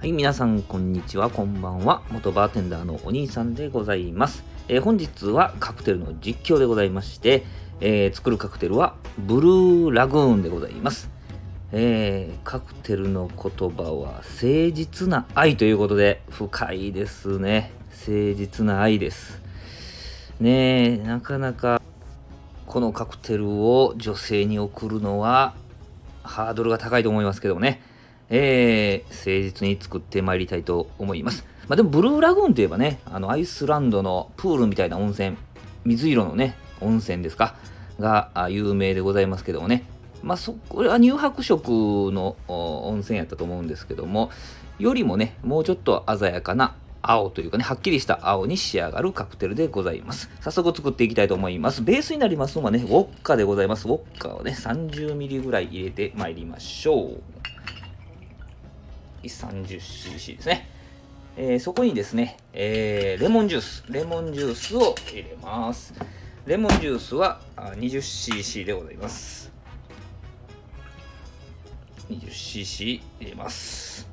はい、皆さん、こんにちは、こんばんは。元バーテンダーのお兄さんでございます。えー、本日はカクテルの実況でございまして、えー、作るカクテルはブルーラグーンでございます。えー、カクテルの言葉は誠実な愛ということで、深いですね。誠実な愛です。ねえ、なかなかこのカクテルを女性に送るのはハードルが高いと思いますけどもね。えー、誠実に作ってまいりたいと思います。まあ、でも、ブルーラグーンといえばね、あの、アイスランドのプールみたいな温泉、水色のね、温泉ですか、が有名でございますけどもね、まあ、そ、これは乳白色の温泉やったと思うんですけども、よりもね、もうちょっと鮮やかな青というかね、はっきりした青に仕上がるカクテルでございます。早速作っていきたいと思います。ベースになりますのはね、ウォッカでございます。ウォッカをね、30ミリぐらい入れてまいりましょう。30cc ですね。えー、そこにですね、えー、レモンジュース、レモンジュースを入れます。レモンジュースは 20cc でございます。20cc 入れます。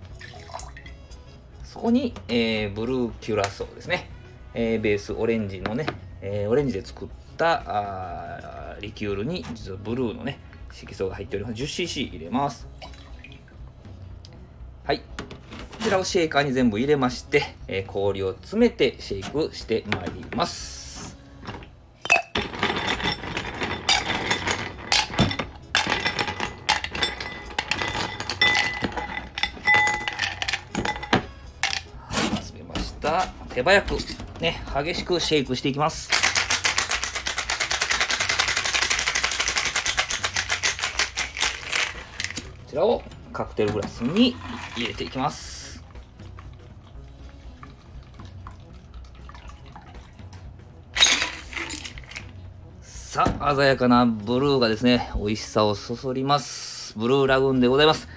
そこに、えー、ブルーキュラソーですね。えー、ベースオレンジのね、えー、オレンジで作ったあリキュールに実はブルーのね、色素が入っております。10cc 入れます。はい。こちらをシェーカーに全部入れまして、えー、氷を詰めてシェイクしてまいります。詰めました。手早く、ね、激しくシェイクしていきます。こちらをカクテルグラスに入れていきます。さあ鮮やかなブルーがですね美味しさをそそります。ブルーラグーンでございます。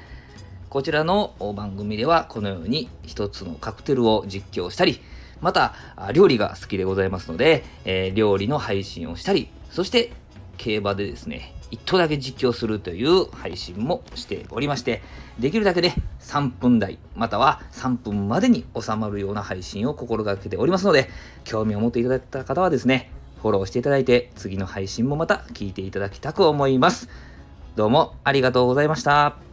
こちらの番組ではこのように一つのカクテルを実況したりまた料理が好きでございますので、えー、料理の配信をしたりそして競馬でですね1頭だけ実況するという配信もしておりまして、できるだけね、3分台、または3分までに収まるような配信を心がけておりますので、興味を持っていただいた方はですね、フォローしていただいて、次の配信もまた聞いていただきたく思います。どうもありがとうございました。